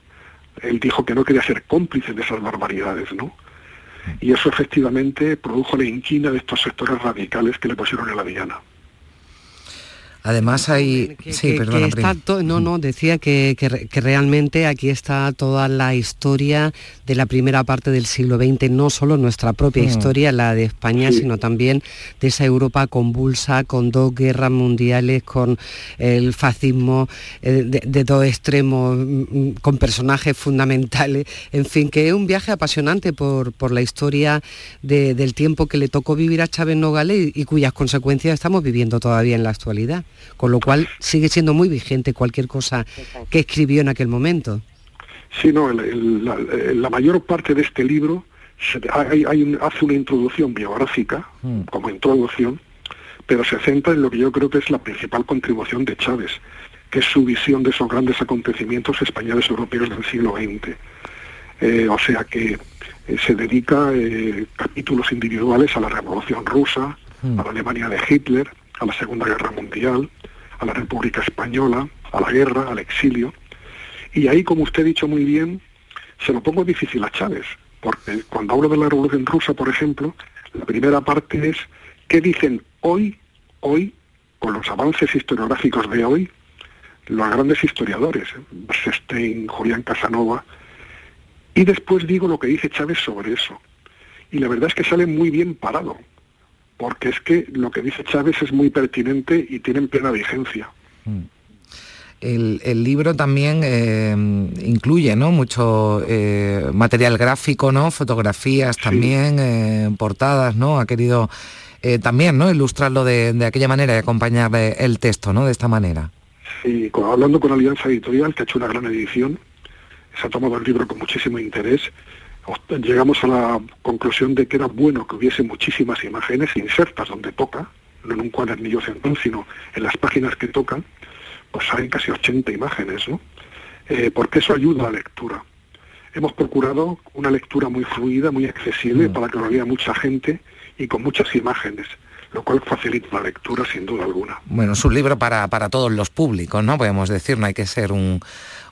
Él dijo que no quería ser cómplice de esas barbaridades, ¿no? Y eso efectivamente produjo la inquina de estos sectores radicales que le pusieron en la diana. Además hay... sí, perdona, no, no, decía que, realmente aquí está toda la historia de la primera parte del siglo XX, no solo nuestra propia mm. historia, la de España, sino también de esa Europa convulsa, con dos guerras mundiales, con el fascismo eh, de, dos extremos, mm, mm, con personajes fundamentales, en fin, que es un viaje apasionante por, por la historia del tiempo que le tocó vivir a Chávez Nogales y cuyas consecuencias estamos viviendo todavía en la actualidad con lo cual sigue siendo muy vigente cualquier cosa que escribió en aquel momento. Sí, no, la, mayor parte de este libro hace una introducción biográfica, hmm. como introducción, pero se centra en lo que yo creo que es la principal contribución de Chávez, que es su visión de esos grandes acontecimientos españoles europeos del siglo XX. Eh, o sea que eh, se dedica eh, capítulos individuales a la Revolución Rusa, hmm. a la Alemania de Hitler, a la Segunda Guerra Mundial, a la República Española, a la guerra, al exilio. Y ahí, como usted ha dicho muy bien, se lo pongo difícil a Chávez, porque cuando hablo de la Revolución Rusa, por ejemplo, la primera parte es qué dicen hoy, hoy, con los avances historiográficos de hoy, los grandes historiadores, Stein, Julián Casanova, y después digo lo que dice Chávez sobre eso. Y la verdad es que sale muy bien parado, porque es que lo que dice Chávez es muy pertinente y tiene plena vigencia. Mm. El, libro también eh, incluye ¿no? mucho eh, material gráfico, ¿no? fotografías también, eh, portadas, ¿no? Ha querido también ¿no? ilustrarlo de, aquella manera y acompañarle el texto ¿no? de esta manera. Sí, hablando con Alianza Editorial, que ha hecho una gran edición, se ha tomado el libro con muchísimo interés llegamos a la conclusión de que era bueno que hubiese muchísimas imágenes insertas donde toca, no en un cuadernillo central, sino en las páginas que tocan, pues hay casi 80 imágenes, ¿no? Eh, porque eso ayuda a la lectura. Hemos procurado una lectura muy fluida, muy accesible, mm. para que lo lea mucha gente y con muchas imágenes lo cual facilita la lectura sin duda alguna. Bueno, es un libro para, para todos los públicos, ¿no? Podemos decir, no hay que ser un,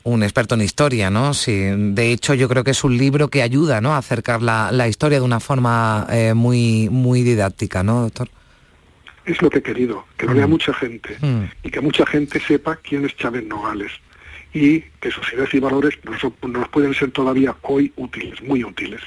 un experto en historia, ¿no? Sí, de hecho yo creo que es un libro que ayuda, ¿no? A acercar la, historia de una forma eh, muy, muy didáctica, ¿no, doctor? Es lo que he querido, que lo lea mm. mucha gente mm. y que mucha gente sepa quién es Chávez Nogales y que sus ideas y valores nos, nos pueden ser todavía hoy útiles, muy útiles.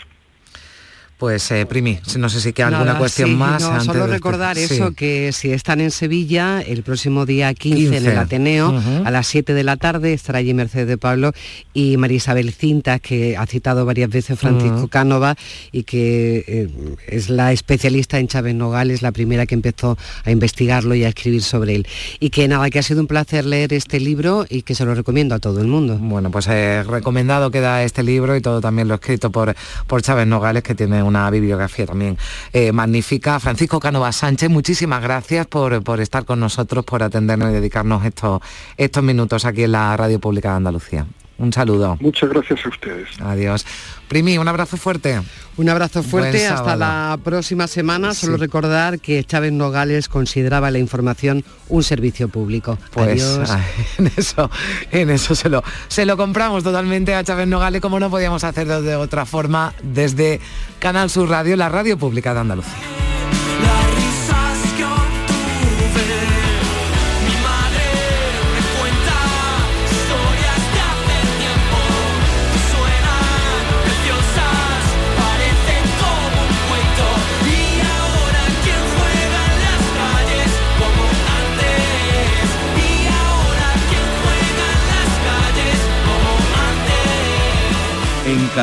Pues eh, Primi, no sé si queda alguna cuestión más. No, solo recordar eso, que si están en Sevilla, el próximo día 15, en el Ateneo, a las 7 de la tarde, estará allí Mercedes de Pablo y María Isabel Cintas, que ha citado varias veces Francisco Cánova y que eh, es la especialista en Chávez Nogales, la primera que empezó a investigarlo y a escribir sobre él. Y que nada, que ha sido un placer leer este libro y que se lo recomiendo a todo el mundo. Bueno, pues eh, recomendado queda este libro y todo también lo escrito por, por Chávez Nogales, que tiene una bibliografía también eh, magnífica. Francisco Canova Sánchez, muchísimas gracias por, por, estar con nosotros, por atendernos y dedicarnos estos, estos minutos aquí en la Radio Pública de Andalucía. Un saludo. Muchas gracias a ustedes. Adiós. Primi, un abrazo fuerte. Un abrazo fuerte, Buen hasta sábado. la próxima semana. Solo Sí. recordar que Chávez Nogales consideraba la información un servicio público. Pues Adiós. ay, en eso, en eso se lo, se lo compramos totalmente a Chávez Nogales, como no podíamos hacerlo de otra forma, desde Canal Sur Radio, la radio pública de Andalucía.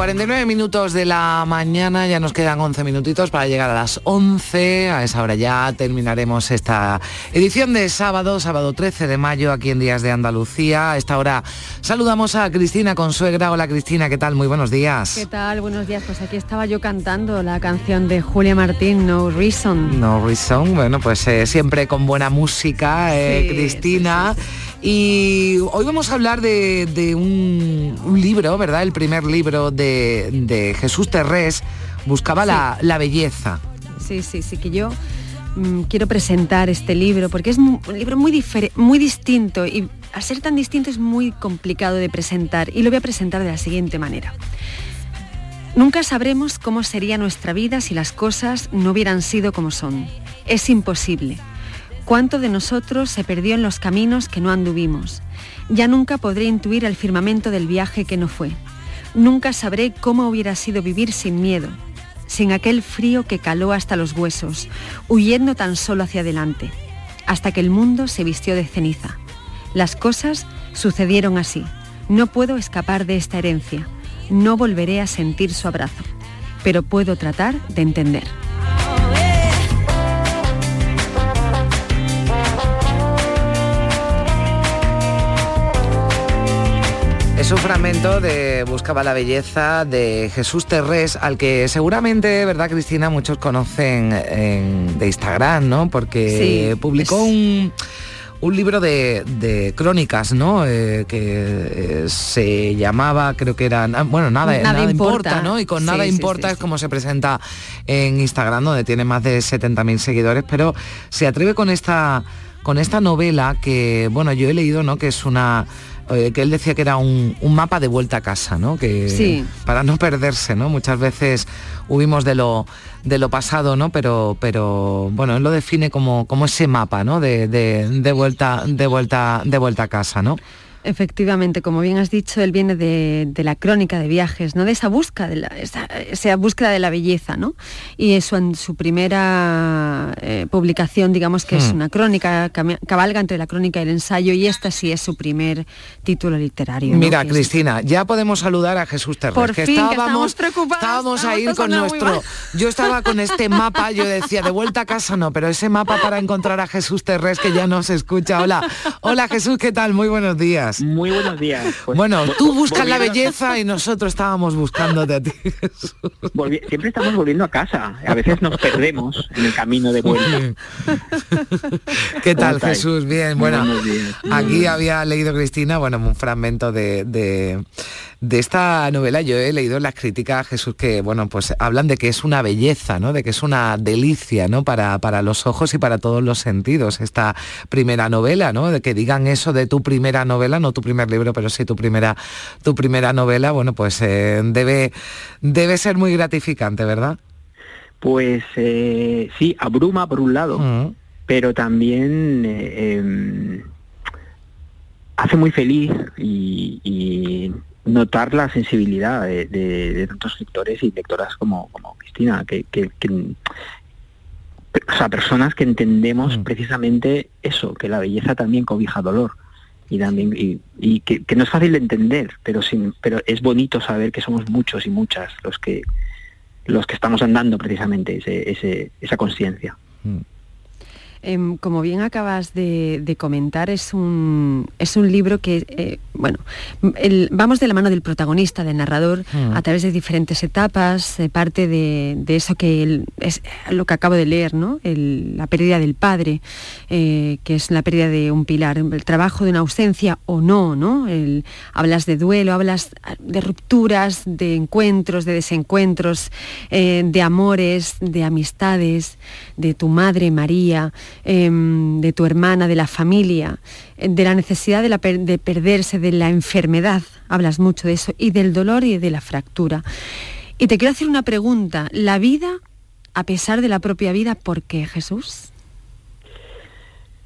49 minutos de la mañana, ya nos quedan 11 minutitos para llegar a las 11. A esa hora ya terminaremos esta edición de sábado, sábado 13 de mayo, aquí en Días de Andalucía. A esta hora saludamos a Cristina Consuegra. Hola Cristina, ¿qué tal? Muy buenos días. ¿Qué tal? Buenos días. Pues aquí estaba yo cantando la canción de Julia Martín, No Reason. No Reason, bueno, pues eh, siempre con buena música, eh, Cristina. Y hoy vamos a hablar de, un, libro, ¿verdad? El primer libro de, Jesús Terrés, Buscaba la, belleza. Sí, sí, sí, que yo mm, quiero presentar este libro porque es un libro muy, muy distinto y al ser tan distinto es muy complicado de presentar y lo voy a presentar de la siguiente manera. Nunca sabremos cómo sería nuestra vida si las cosas no hubieran sido como son. Es imposible. ¿Cuánto de nosotros se perdió en los caminos que no anduvimos? Ya nunca podré intuir el firmamento del viaje que no fue. Nunca sabré cómo hubiera sido vivir sin miedo, sin aquel frío que caló hasta los huesos, huyendo tan solo hacia adelante, hasta que el mundo se vistió de ceniza. Las cosas sucedieron así. No puedo escapar de esta herencia. No volveré a sentir su abrazo, pero puedo tratar de entender. Es un fragmento de Buscaba la belleza de Jesús Terrés, al que seguramente, ¿verdad, Cristina? Muchos conocen de Instagram, ¿no? Porque publicó un, libro de, crónicas, ¿no? Eh, que eh, se llamaba, creo que era, bueno, nada, nada, importa. ¿no? Y con nada importa es como se presenta en Instagram, donde tiene más de 70.000 seguidores, pero se atreve con esta, con esta novela que, bueno, yo he leído, ¿no? Que es una eh, que él decía que era un, mapa de vuelta a casa, ¿no? Que para no perderse, ¿no? Muchas veces huimos de lo de lo pasado, ¿no? Pero, pero bueno, él lo define como, como ese mapa, ¿no? De, de, vuelta, de vuelta, de vuelta a casa, ¿no? Efectivamente, como bien has dicho, él viene de, la crónica de viajes, ¿no? De esa búsqueda de la, esa, búsqueda de la belleza, ¿no? Y eso en su primera eh, publicación, digamos que es hmm. una crónica, cabalga entre la crónica y el ensayo, y esta sí es su primer título literario. Mira, Cristina, ya podemos saludar a Jesús Terres, que estábamos, estábamos a ir con nuestro. Yo estaba con este mapa, yo decía, de vuelta a casa no, pero ese mapa para encontrar a Jesús Terres que ya nos escucha. Hola, hola Jesús, ¿qué tal? Muy buenos días. Muy buenos días. Pues, bueno, tú buscas la belleza y nosotros estábamos buscándote a ti. siempre estamos volviendo a casa. A veces nos perdemos en el camino de vuelta. ¿Qué tal, Jesús? Bien, bueno, aquí había leído Cristina, bueno, un fragmento de de esta novela yo he leído las críticas, Jesús, que bueno, pues hablan de que es una belleza, ¿no? De que es una delicia, ¿no? Para, para los ojos y para todos los sentidos, esta primera novela, ¿no? De que digan eso de tu primera novela, no tu primer libro, pero sí tu primera, tu primera novela, bueno, pues eh, debe, debe ser muy gratificante, ¿verdad? Pues eh, sí, abruma por un lado, mm. pero también eh, em, hace muy feliz y notar la sensibilidad de, tantos lectores y lectoras como, como Cristina, que, o sea, personas que entendemos mm. precisamente eso, que la belleza también cobija dolor y también y, que, no es fácil de entender, pero sin, pero es bonito saber que somos muchos y muchas los que los que estamos andando precisamente ese, esa conciencia. Mm. Em, como bien acabas de, comentar, es un, es un libro que, eh, bueno, vamos de la mano del protagonista, del narrador, mm. a través de diferentes etapas, parte de, eso que es lo que acabo de leer, ¿no? la pérdida del padre, eh, que es la pérdida de un pilar, el trabajo de una ausencia o no, ¿no? hablas de duelo, hablas de rupturas, de encuentros, de desencuentros, eh, de amores, de amistades, de tu madre María. Em, de tu hermana, de la familia, de la necesidad de, perderse, de la enfermedad, hablas mucho de eso, y del dolor y de la fractura. Y te quiero hacer una pregunta, ¿la vida, a pesar de la propia vida, por qué Jesús?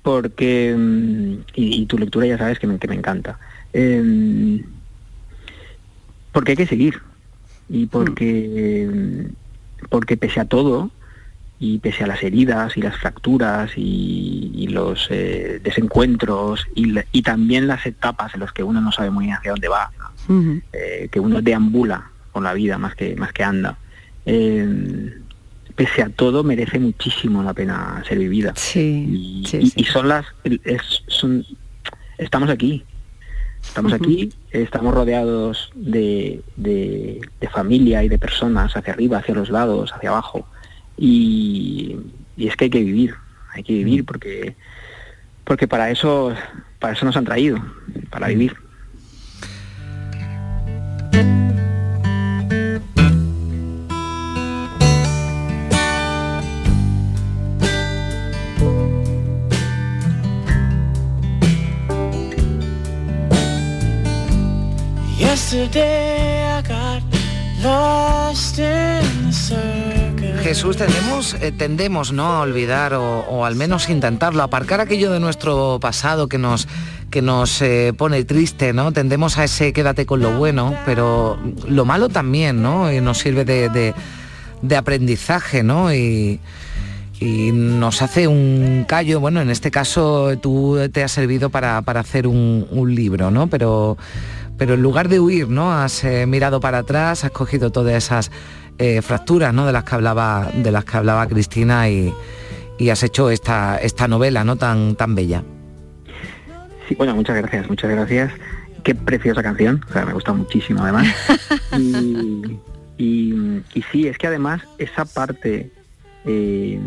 Porque, em, y, tu lectura ya sabes que me, que me encanta, em, porque hay que seguir, y porque, porque pese a todo, y pese a las heridas y las fracturas y, los eh, desencuentros y, también las etapas en las que uno no sabe muy bien hacia dónde va, eh, que uno deambula con la vida más que, más que anda. Eh, pese a todo merece muchísimo la pena ser vivida. Sí, y, son las, son, estamos aquí, estamos aquí, estamos rodeados de, de, familia y de personas hacia arriba, hacia los lados, hacia abajo. Y, y es que hay que vivir, hay que vivir mm. porque porque para eso para eso nos han traído, para vivir. Jesús, tendemos, eh, tendemos ¿no? a olvidar o, al menos intentarlo, aparcar aquello de nuestro pasado que nos, que nos eh, pone triste, ¿no? Tendemos a ese quédate con lo bueno, pero lo malo también, ¿no? Y nos sirve de, aprendizaje, ¿no? Y, nos hace un callo, bueno, en este caso tú te has servido para, hacer un, un libro, ¿no? Pero pero en lugar de huir, ¿no? Has eh, mirado para atrás, has cogido todas esas eh, fracturas, ¿no? De las que hablaba, de las que hablaba Cristina y, has hecho esta, esta novela, ¿no? Tan, tan bella. Sí, bueno, muchas gracias, muchas gracias. Qué preciosa canción, o sea, me gusta muchísimo además. y, sí, es que además esa parte eh,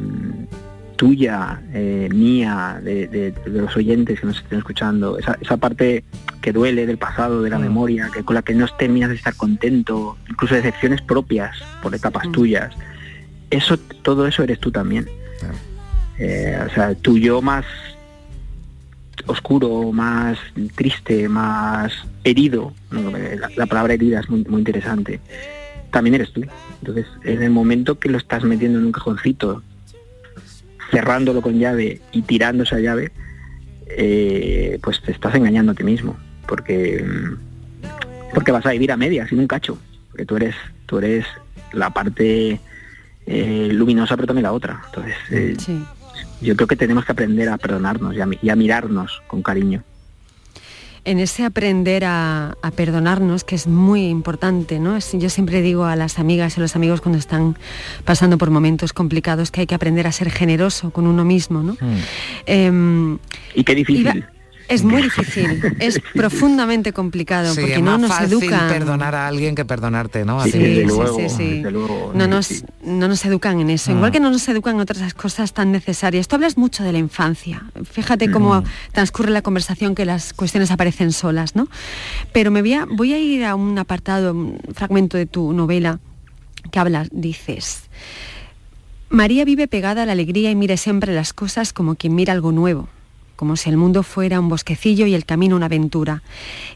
tuya, eh, mía, de, los oyentes que nos estén escuchando, esa, parte que duele del pasado, de la mm. memoria, que con la que no terminas de estar contento, incluso decepciones propias por etapas mm. tuyas, eso, todo eso eres tú también. Eh, o sea, tu yo más oscuro, más triste, más herido, la, la palabra herida es muy, muy interesante, también eres tú. Entonces, en el momento que lo estás metiendo en un cajoncito cerrándolo con llave y tirando esa llave, eh, pues te estás engañando a ti mismo, porque, porque vas a vivir a medias, sin un cacho, porque tú eres, tú eres la parte eh, luminosa, pero también la otra. Entonces, eh, yo creo que tenemos que aprender a perdonarnos y a mirarnos con cariño en ese aprender a, perdonarnos, que es muy importante, ¿no? Yo siempre digo a las amigas y a los amigos cuando están pasando por momentos complicados que hay que aprender a ser generoso con uno mismo, ¿no? Hmm. Em, y qué difícil. Es muy difícil, es profundamente complicado porque no nos educan. perdonar a alguien que perdonarte, ¿no? Sí, sí, sí, sí, no, nos, no nos educan en eso, igual ah. que no nos educan en otras cosas tan necesarias. Tú hablas mucho de la infancia, fíjate cómo mm. transcurre la conversación que las cuestiones aparecen solas, ¿no? Pero me voy a, voy a ir a un apartado, un fragmento de tu novela que hablas, dices... María vive pegada a la alegría y mira siempre las cosas como quien mira algo nuevo como si el mundo fuera un bosquecillo y el camino una aventura.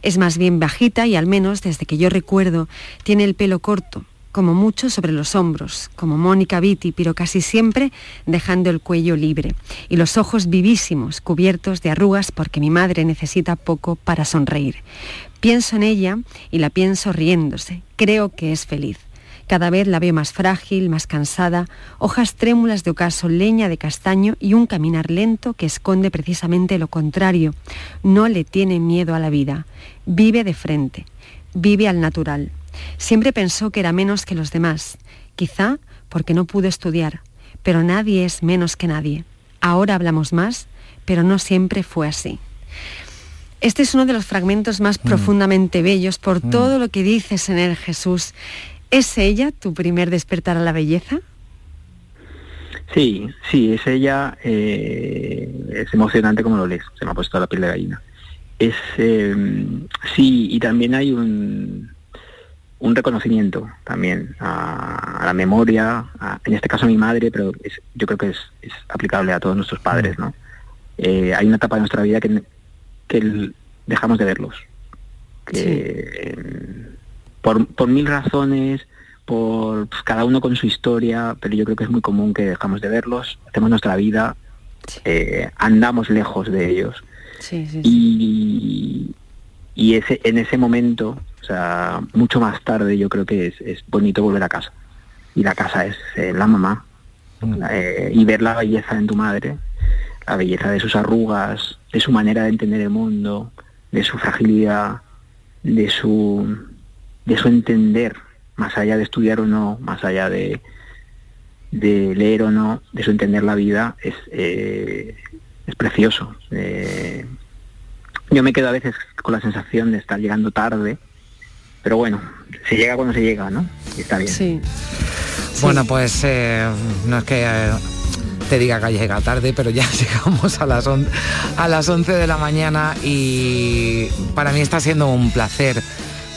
Es más bien bajita y al menos desde que yo recuerdo tiene el pelo corto, como mucho sobre los hombros, como Mónica Vitti, pero casi siempre dejando el cuello libre, y los ojos vivísimos, cubiertos de arrugas porque mi madre necesita poco para sonreír. Pienso en ella y la pienso riéndose. Creo que es feliz. Cada vez la veo más frágil, más cansada, hojas trémulas de ocaso, leña de castaño y un caminar lento que esconde precisamente lo contrario. No le tiene miedo a la vida, vive de frente, vive al natural. Siempre pensó que era menos que los demás, quizá porque no pudo estudiar, pero nadie es menos que nadie. Ahora hablamos más, pero no siempre fue así. Este es uno de los fragmentos más mm. profundamente bellos por mm. todo lo que dices en él, Jesús. ¿Es ella tu primer despertar a la belleza? Sí, sí, es ella. Eh, es emocionante como lo lees. Se me ha puesto la piel de gallina. Es em, sí, y también hay un, un reconocimiento también a, la memoria, en este caso a mi madre, pero yo creo que es, aplicable a todos nuestros padres, ¿no? Eh, hay una etapa de nuestra vida que, que dejamos de verlos. Que, por, mil razones, por pues, cada uno con su historia, pero yo creo que es muy común que dejamos de verlos, hacemos nuestra vida, eh, andamos lejos de ellos. y, y ese, en ese momento, o sea, mucho más tarde yo creo que es, bonito volver a casa. Y la casa es eh, la mamá. Mm. Eh, y ver la belleza en tu madre, la belleza de sus arrugas, de su manera de entender el mundo, de su fragilidad, de su de su entender más allá de estudiar o no, más allá de, de leer o no, de su entender la vida, es, eh, es precioso. Eh, yo me quedo a veces con la sensación de estar llegando tarde, pero bueno, se llega cuando se llega, ¿no? Y está bien. Sí. Bueno, pues eh, no es que eh, te diga que llega tarde, pero ya llegamos a las, on- a las 11 de la mañana y para mí está siendo un placer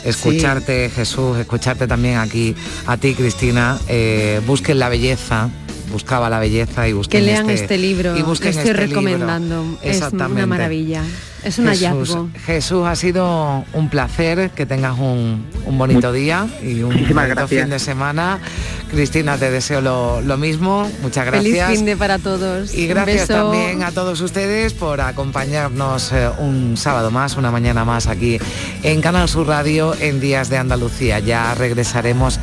escucharte, Jesús, escucharte también aquí a ti, Cristina. Eh, busquen la belleza, buscaba la belleza y busquen Que lean este, libro, y busquen lo estoy este libro. recomendando. Es una Exactamente. maravilla. Es un Jesús, hallazgo. Jesús, ha sido un placer que tengas un, un bonito día y un bonito gracias. fin de semana. Cristina, te deseo lo, lo mismo. Muchas Feliz gracias. fin de para todos. Y gracias también a todos ustedes por acompañarnos eh, un sábado más, una mañana más aquí en Canal Sur Radio en Días de Andalucía. Ya regresaremos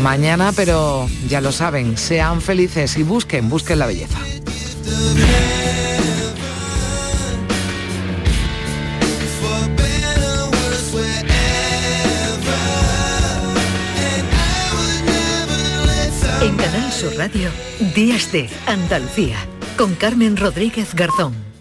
mañana, pero ya lo saben, sean felices y busquen, busquen la belleza. En Canal Sur Radio, Días de Andalucía, con Carmen Rodríguez Garzón.